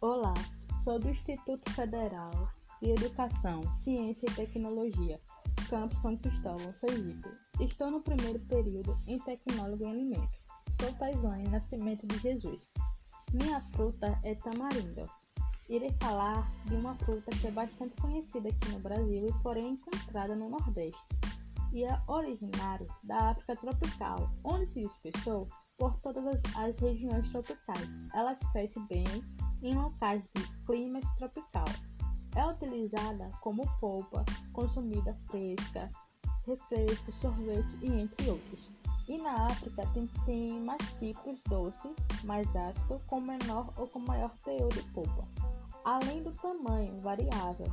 Sou do Instituto Federal de Educação, Ciência e Tecnologia, Campus São Cristóvão, Sergipe. Estou no primeiro período em Tecnólogo em Alimentos. Sou Taisane Nascimento de Jesus. Minha fruta é tamarindo. Irei falar de uma fruta que é bastante conhecida aqui no Brasil e porém encontrada no Nordeste. E é originária da África tropical, onde se dispersou por todas as, regiões tropicais. Ela cresce bem em locais de clima tropical. É utilizada como polpa, consumida fresca, refresco, sorvete e entre outros. E na África tem, tem mais tipos doce, mais ácido, com menor ou com maior teor de polpa. Além do tamanho variável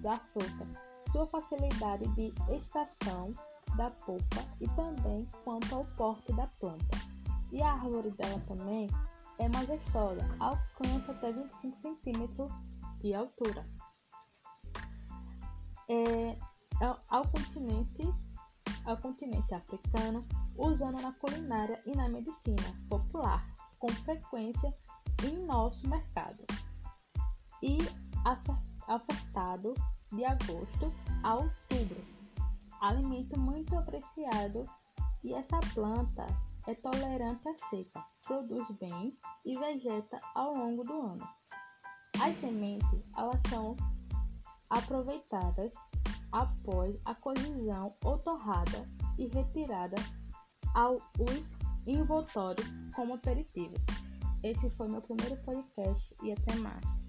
da fruta, sua facilidade de extração da polpa e também quanto ao porte da planta. E a árvore dela também é majestosa, alcança até 25 centímetros de altura. É, ao continente ao continente africano, usando na culinária e na medicina popular, com frequência em nosso mercado. E ofertado de agosto a outubro. Alimento muito apreciado e essa planta é tolerante à seca, produz bem e vegeta ao longo do ano. As sementes elas são aproveitadas após a cozidão ou torrada e retirada aos envoltórios como aperitivos. Esse foi meu primeiro podcast e até mais.